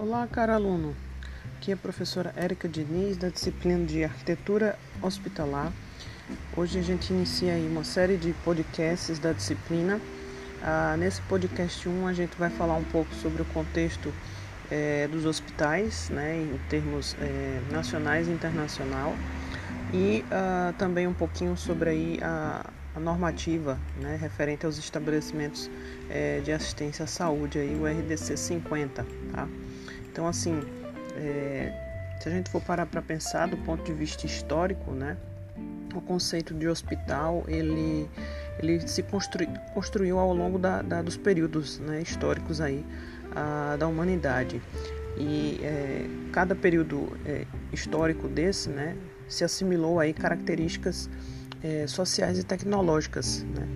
Olá, caro aluno. Aqui é a professora Érica Diniz, da disciplina de Arquitetura Hospitalar. Hoje a gente inicia aí uma série de podcasts da disciplina. Ah, nesse podcast 1 a gente vai falar um pouco sobre o contexto eh, dos hospitais, né, em termos eh, nacionais e internacional, e ah, também um pouquinho sobre aí a, a normativa né, referente aos estabelecimentos eh, de assistência à saúde, aí, o RDC 50. Tá? Então, assim, é, se a gente for parar para pensar do ponto de vista histórico, né, o conceito de hospital ele, ele se construi, construiu ao longo da, da, dos períodos né, históricos aí a, da humanidade e é, cada período é, histórico desse, né, se assimilou aí características é, sociais e tecnológicas, né?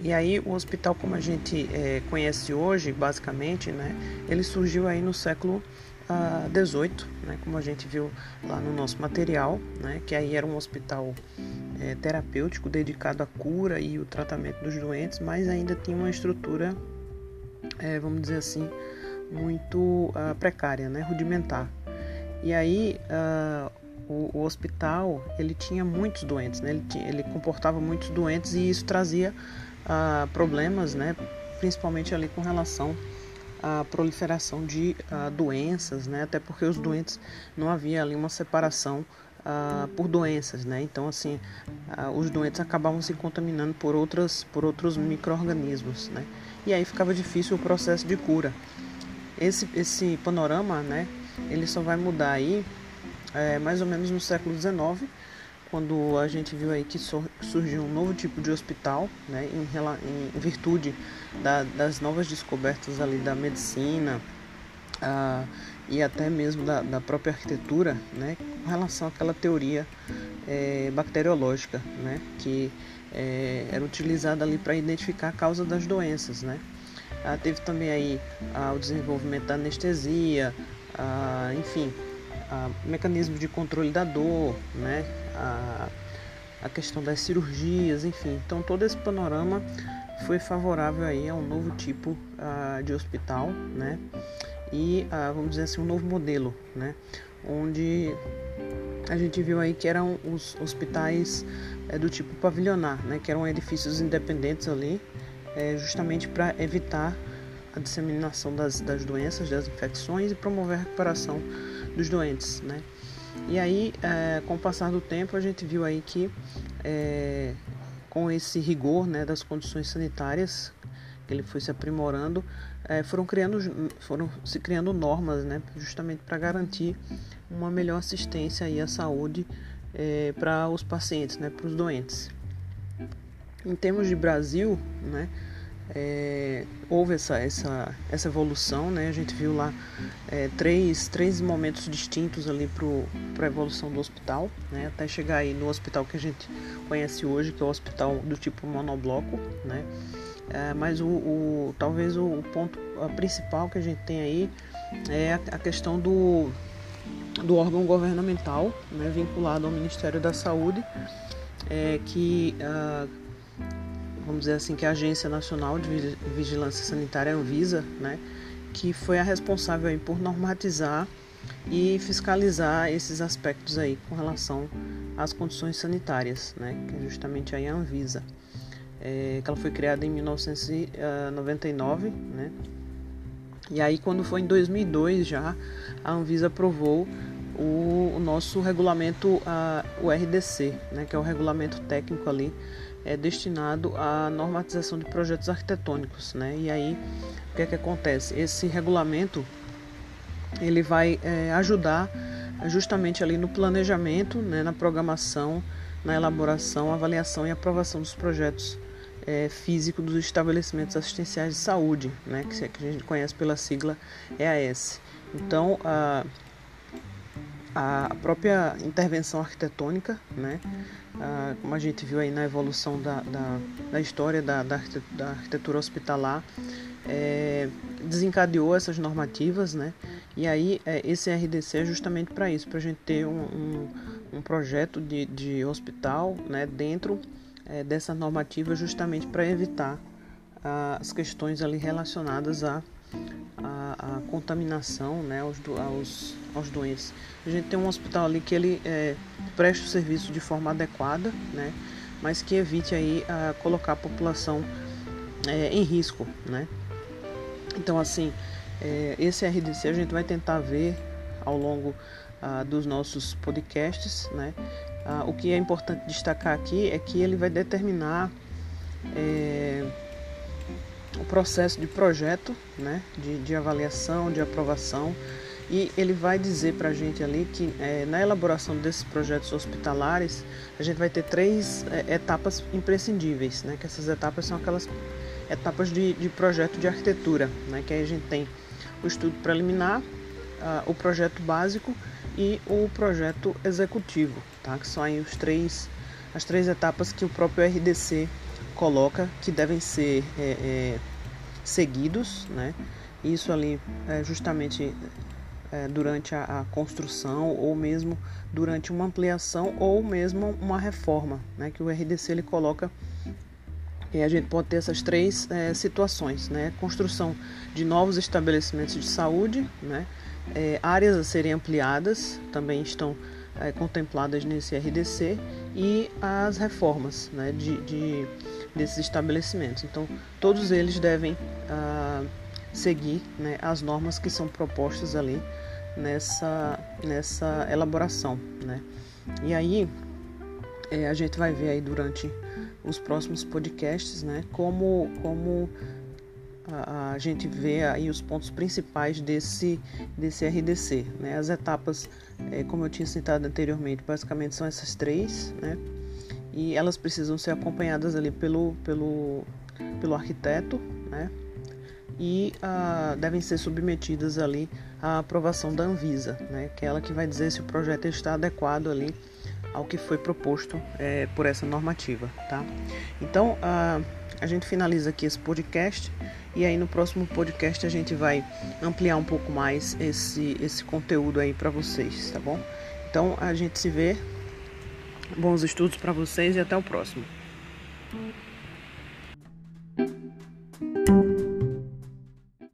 E aí o hospital como a gente é, conhece hoje, basicamente, né, ele surgiu aí no século XVIII, uh, né, como a gente viu lá no nosso material, né, que aí era um hospital é, terapêutico dedicado à cura e o tratamento dos doentes, mas ainda tinha uma estrutura, é, vamos dizer assim, muito uh, precária, né, rudimentar. E aí uh, o, o, hospital ele tinha muitos doentes, né, ele, tinha, ele comportava muitos doentes e isso trazia problemas, né, principalmente ali com relação a proliferação de uh, doenças, né? Até porque os doentes não havia ali uma separação uh, por doenças, né? Então assim, uh, os doentes acabavam se contaminando por outras por outros microorganismos, né? E aí ficava difícil o processo de cura. Esse esse panorama, né? Ele só vai mudar aí é, mais ou menos no século XIX quando a gente viu aí que surgiu um novo tipo de hospital, né, em, em virtude da, das novas descobertas ali da medicina uh, e até mesmo da, da, própria arquitetura, né, com relação àquela teoria é, bacteriológica, né, que é, era utilizada ali para identificar a causa das doenças, né. Uh, teve também aí uh, o desenvolvimento da anestesia, enfim, a mecanismo de controle da dor, né? A, a questão das cirurgias, enfim. Então todo esse panorama foi favorável aí a um novo tipo uh, de hospital, né? E uh, vamos dizer assim um novo modelo, né? Onde a gente viu aí que eram os hospitais é, do tipo pavilionar, né? Que eram edifícios independentes ali, é, justamente para evitar a disseminação das, das doenças, das infecções e promover a recuperação dos doentes, né? E aí, é, com o passar do tempo, a gente viu aí que é, com esse rigor né, das condições sanitárias, que ele foi se aprimorando, é, foram, criando, foram se criando normas né, justamente para garantir uma melhor assistência aí à saúde é, para os pacientes, né, para os doentes. Em termos de Brasil, né, é, houve essa, essa, essa evolução, né? A gente viu lá é, três, três momentos distintos ali para a evolução do hospital, né? Até chegar aí no hospital que a gente conhece hoje, que é o hospital do tipo monobloco, né? É, mas o, o, talvez o, ponto principal que a gente tem aí é a, a questão do, do órgão governamental, né? Vinculado ao Ministério da Saúde, é, que uh, vamos dizer assim, que é a Agência Nacional de Vigilância Sanitária, Anvisa, né, que foi a responsável aí por normatizar e fiscalizar esses aspectos aí com relação às condições sanitárias, né, que é justamente aí a Anvisa, é, que ela foi criada em 1999, né, e aí quando foi em 2002 já a Anvisa aprovou o, o nosso regulamento, a, o RDC, né, que é o regulamento técnico ali é destinado à normatização de projetos arquitetônicos, né? E aí o que é que acontece? Esse regulamento ele vai é, ajudar justamente ali no planejamento, né, na programação, na elaboração, avaliação e aprovação dos projetos é, físicos dos estabelecimentos assistenciais de saúde, né, que, que a gente conhece pela sigla EAS. Então, a, a própria intervenção arquitetônica, né, ah, como a gente viu aí na evolução da, da, da história da, da, arquitetura hospitalar, é, desencadeou essas normativas, né? E aí é, esse RDC é justamente para isso, para a gente ter um, um, um, projeto de, de hospital, né? Dentro é, dessa normativa, justamente para evitar ah, as questões ali relacionadas a a, a contaminação né, aos, aos, aos doentes. A gente tem um hospital ali que ele é, presta o serviço de forma adequada, né, mas que evite aí a colocar a população é, em risco. Né. Então, assim, é, esse RDC a gente vai tentar ver ao longo dos nossos podcasts. Né? O que é importante destacar aqui é que ele vai determinar é, o processo de projeto, né? de, de avaliação, de aprovação, e ele vai dizer para a gente ali que é, na elaboração desses projetos hospitalares a gente vai ter três é, etapas imprescindíveis, né? que essas etapas são aquelas etapas de, de projeto de arquitetura, né? que aí a gente tem o estudo preliminar, o projeto básico e o projeto executivo, tá? que são aí os três, as três etapas que o próprio RDC coloca que devem ser é, é, seguidos, né? Isso ali é justamente é, durante a, a, construção ou mesmo durante uma ampliação ou mesmo uma reforma, né? Que o RDC ele coloca e a gente pode ter essas três é, situações, né? Construção de novos estabelecimentos de saúde, né? É, áreas a serem ampliadas também estão é, contempladas nesse RDC e as reformas né, de, de, desses estabelecimentos. Então, todos eles devem ah, seguir né, as normas que são propostas ali nessa, nessa elaboração. Né? E aí, é, a gente vai ver aí durante os próximos podcasts, né? Como, como a, gente vê aí os pontos principais desse, desse RDC, né? As etapas, é, como eu tinha citado anteriormente, basicamente são essas três, né? E elas precisam ser acompanhadas ali pelo, pelo, pelo arquiteto, né? E ah, devem ser submetidas ali à aprovação da Anvisa, né? Que é ela que vai dizer se o projeto está adequado ali ao que foi proposto é, por essa normativa, tá? Então, a, a gente finaliza aqui esse podcast e aí no próximo podcast a gente vai ampliar um pouco mais esse, esse conteúdo aí para vocês, tá bom? Então, a gente se vê. Bons estudos para vocês e até o próximo.